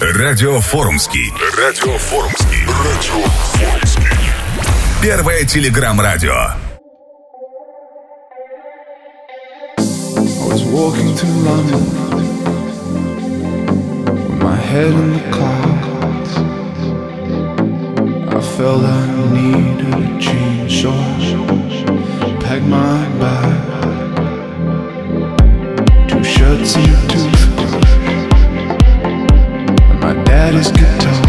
Радиофорумский. Радиофорумский. Радиофорумский. Первое телеграм-радио. walking through London with my head in the clouds. I felt I needed a change, so I packed my bag, two shirts and and my daddy's guitar.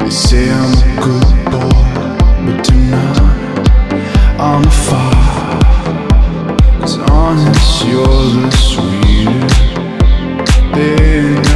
They say I'm a good boy, but tonight I'm a. Cause honest, you're the sweetest thing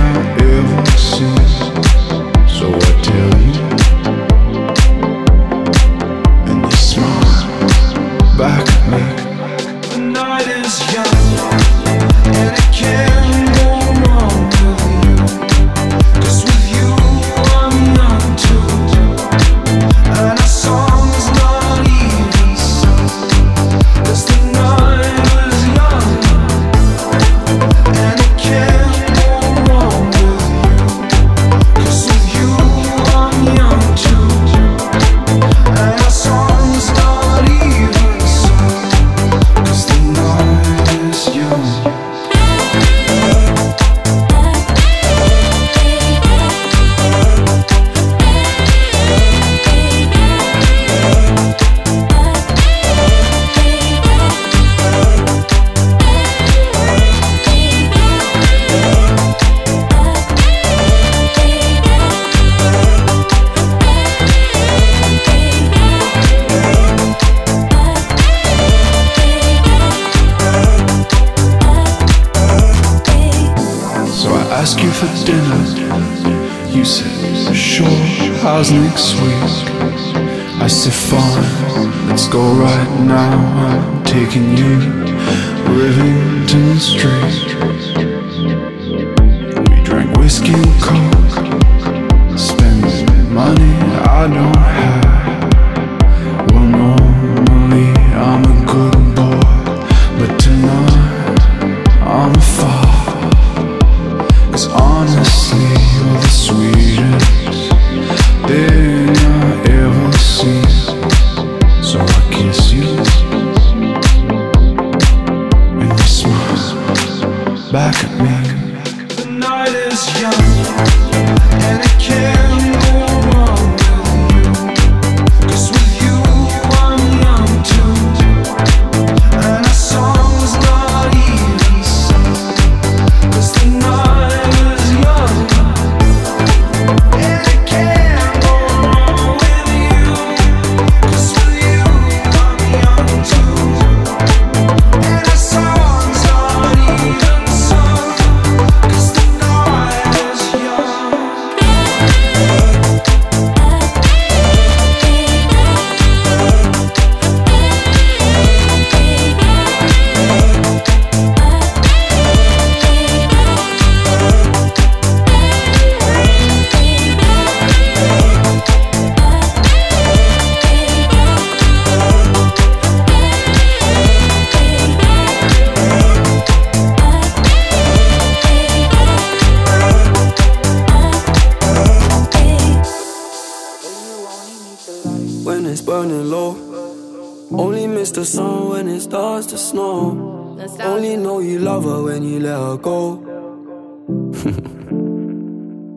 starts to snow. Only know you love her when you let her go.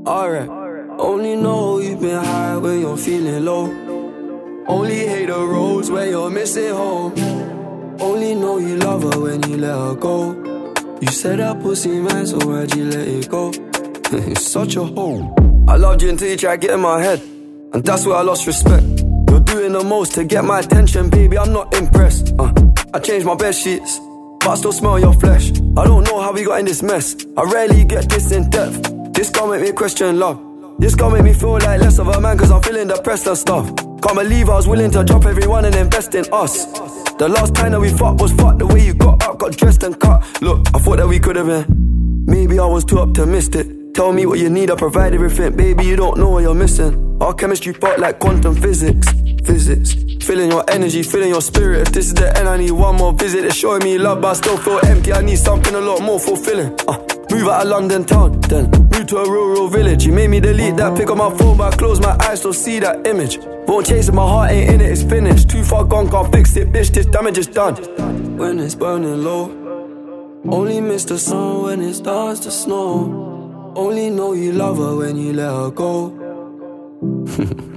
Alright. Only know you've been high when you're feeling low. Only hate the roads where you're missing home. Only know you love her when you let her go. You said that pussy man, so why'd you let it go? it's such a hole. I loved you until you tried to get in my head. And that's where I lost respect. You're doing the most to get my attention, baby. I'm not impressed. Uh, I changed my bed sheets, but I still smell your flesh. I don't know how we got in this mess. I rarely get this in depth. This gon' make me question love. This gon' make me feel like less of a man, cause I'm feeling depressed and stuff. Can't believe I was willing to drop everyone and invest in us. The last time that we fucked was fucked the way you got up, got dressed and cut. Look, I thought that we could have been. Maybe I was too optimistic. Tell me what you need, I provide everything. Baby, you don't know what you're missing. Our chemistry felt like quantum physics. Physics. Feeling your energy, feeling your spirit. If this is the end, I need one more visit. It's showing me love, but I still feel empty. I need something a lot more fulfilling. Uh, Move out of London town, then move to a rural village. You made me delete that, pick up my phone, but I close my eyes, still see that image. Won't chase it, my heart ain't in it, it's finished. Too far gone, can't fix it, bitch, this damage is done. When it's burning low, only miss the sun when it starts to snow. Only know you love her when you let her go.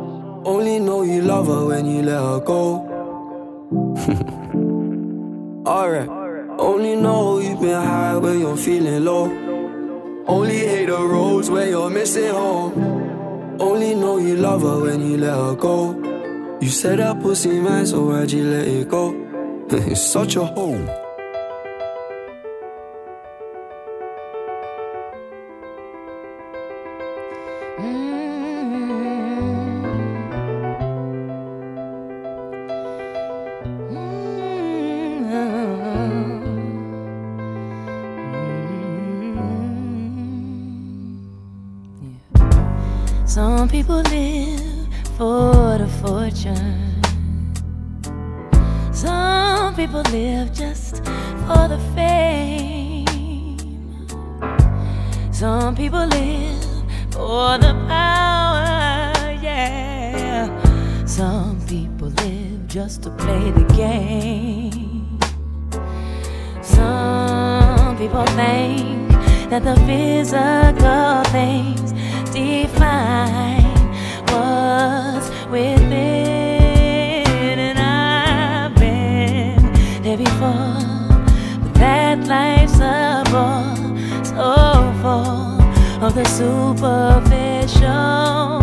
Only know you love her when you let her go. Alright. Only know you've been high when you're feeling low. Only hate the roads where you're missing home. Only know you love her when you let her go. You said that pussy man, so why'd you let it go? it's such a home. For the power, yeah. Some people live just to play the game. Some people think that the physical things define what's within. And I've been there before, but that life's a bore of the superficial.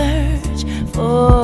Search for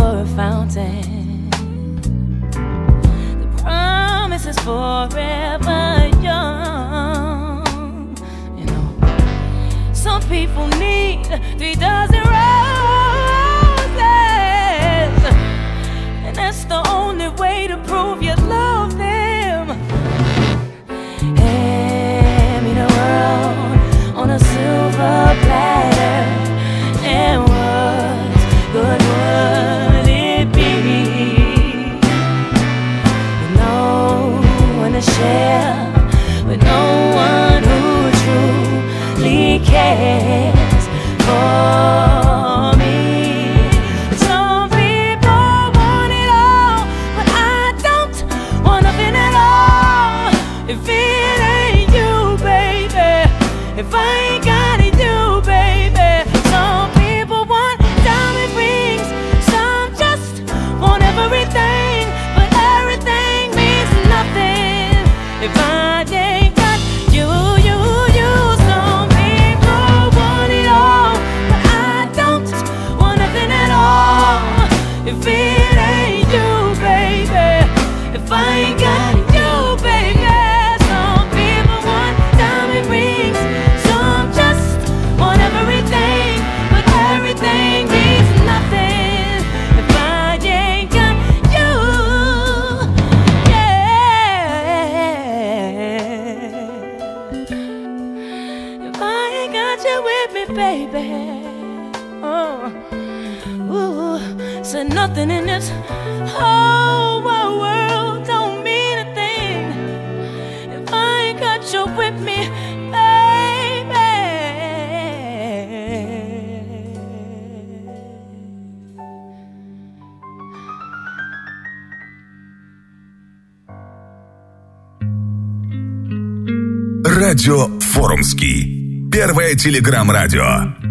Радио Форумский. Первое телеграм-радио.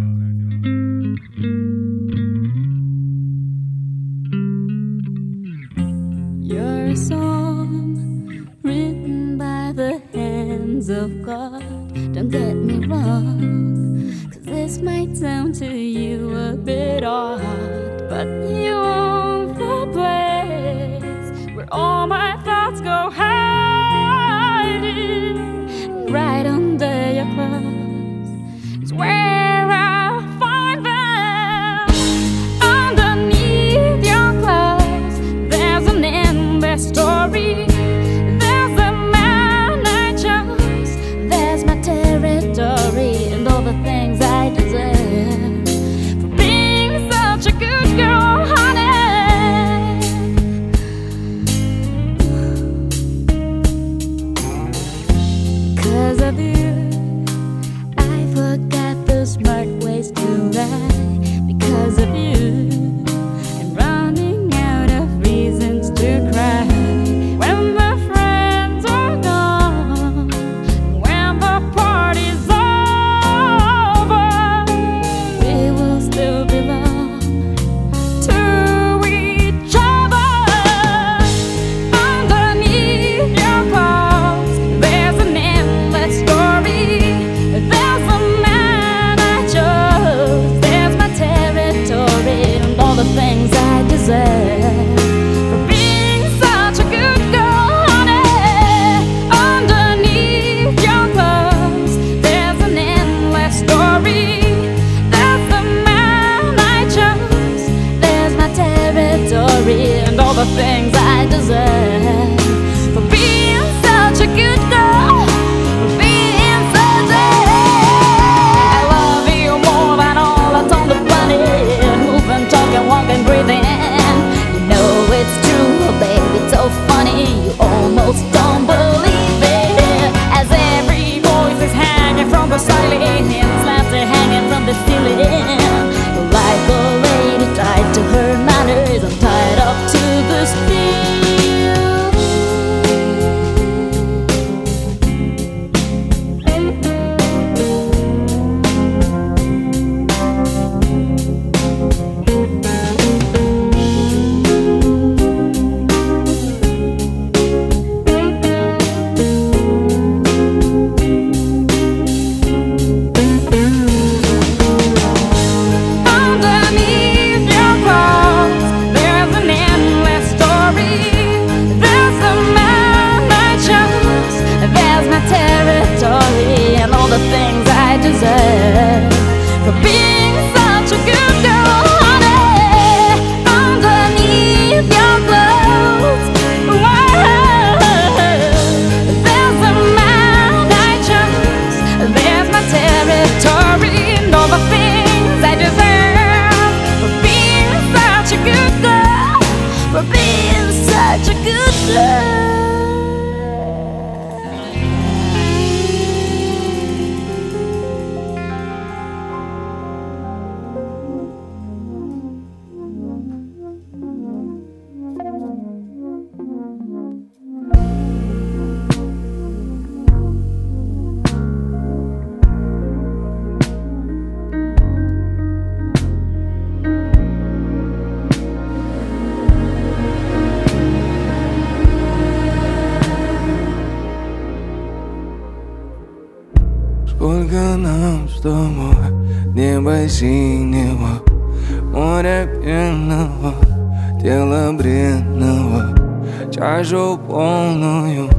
Чашу полную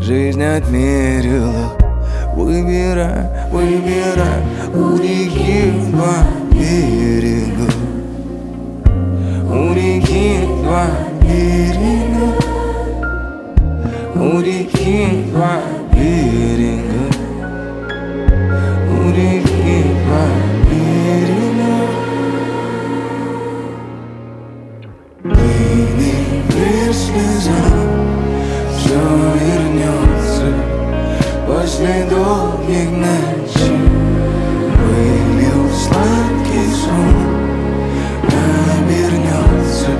жизнь отмерила Выбирай, выбирай у реки два берега. У реки два берега. У реки два берега. У реки два берега Слеза, слезам Все вернется после долгих ночей Вылил сладкий сон Обернется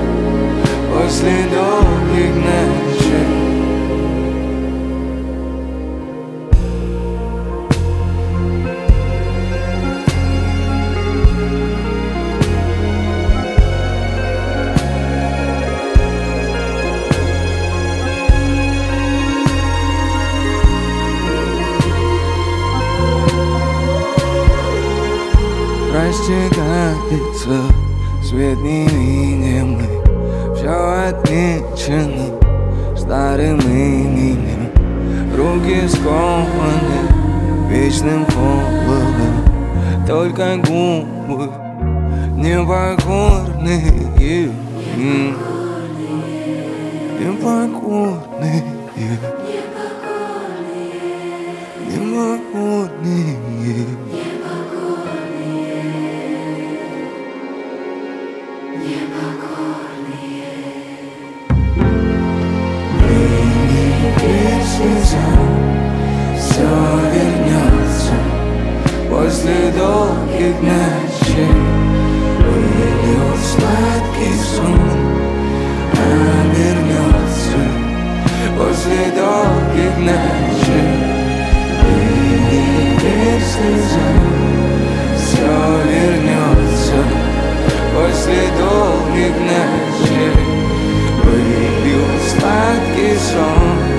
после долгих ночей отмечено старым именем Руки скованы вечным холодом Только губы непокорные. Непокорные. Непокорные. все После долгих ночей Вылил сладкий сон Обернется После долгих ночей. Вылил слеза Все вернется После долгих ночей Вылил сладкий сон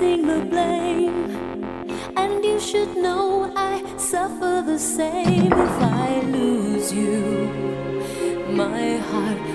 facing the blame. And you should know I suffer the same if I lose you. My heart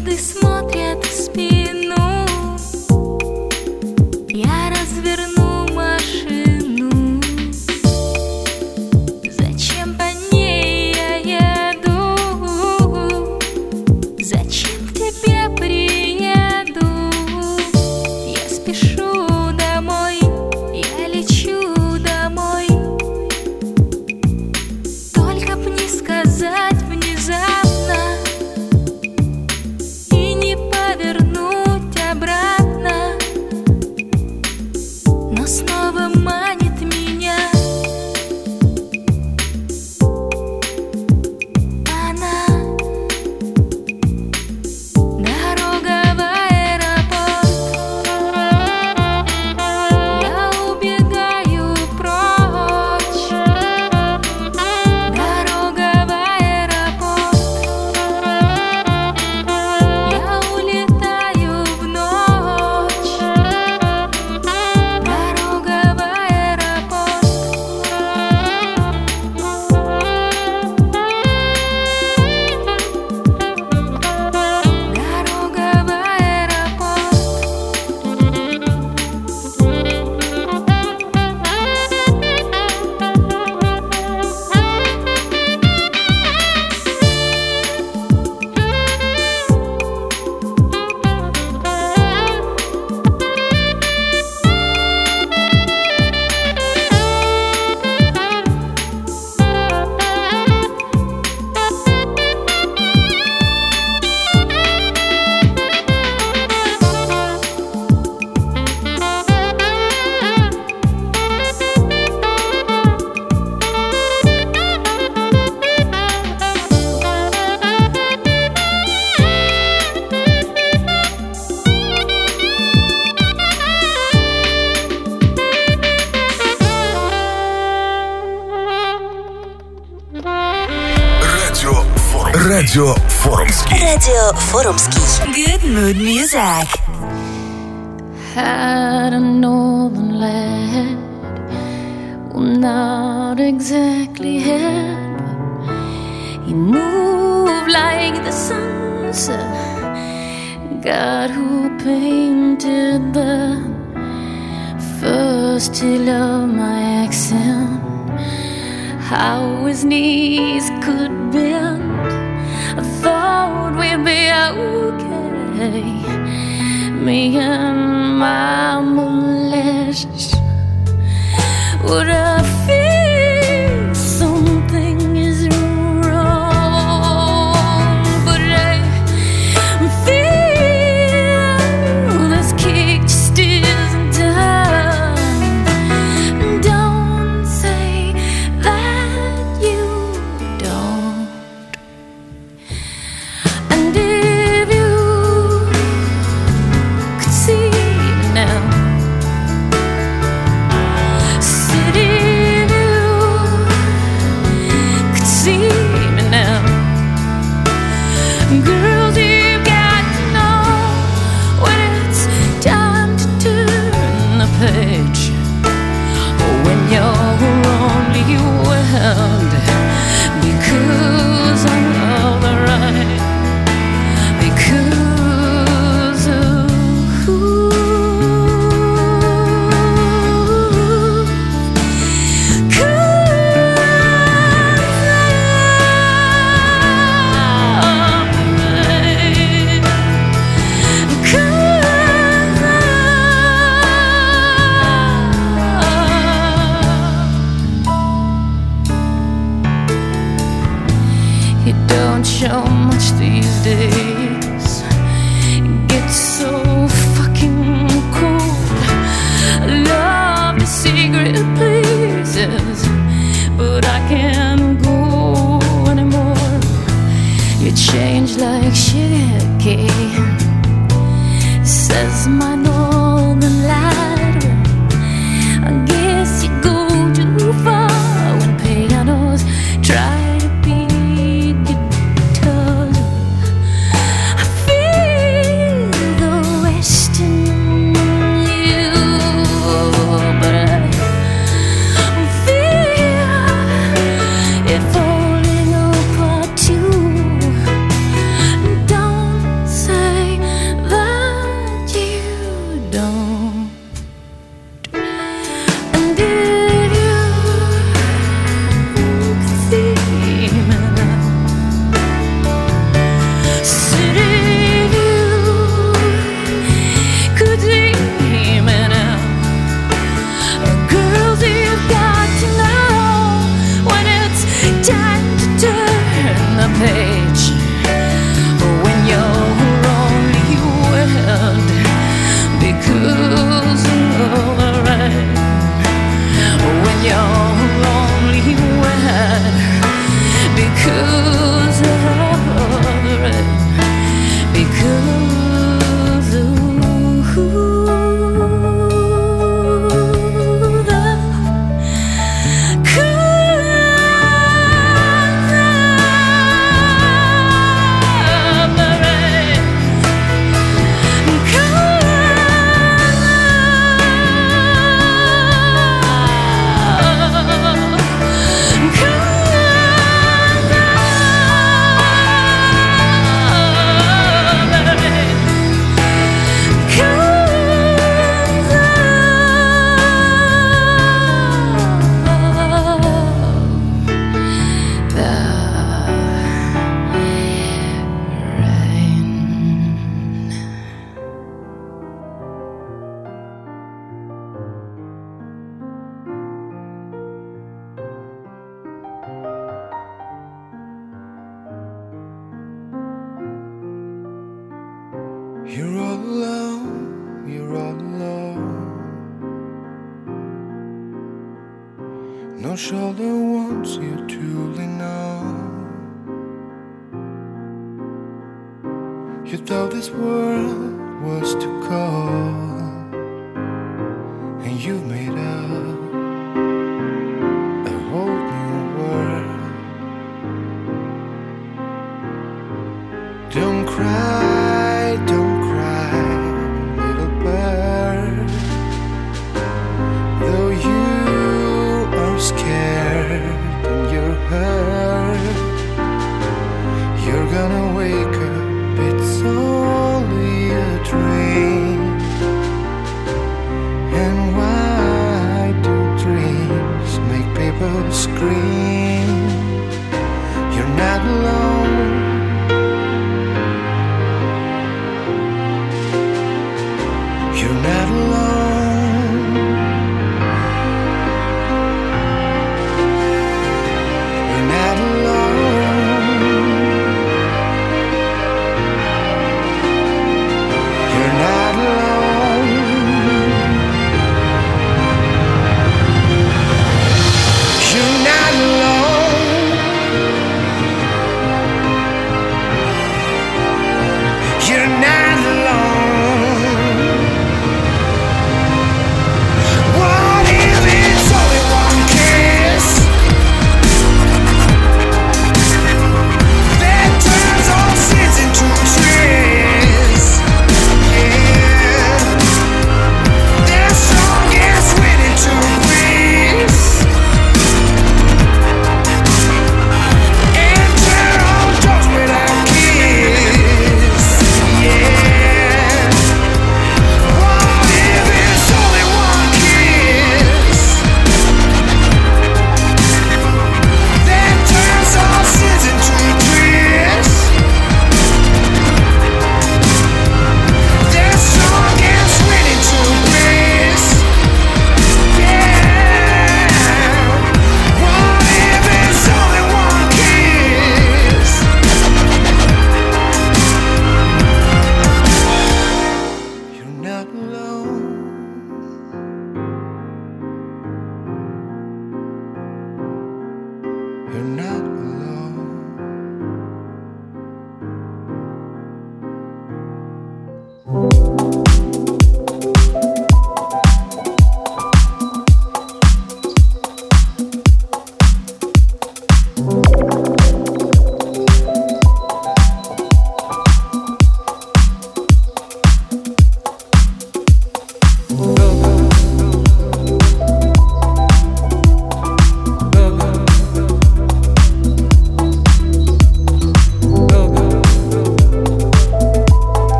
звезды смотрят в спину. Радио Форумский. Good mood music. Had a northern land, well, not exactly had, he moved like the sunset. God who painted the first he loved my accent, how his knees could build road we'd be okay. Me and my molasses? would. I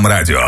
Первое телеграм-радио.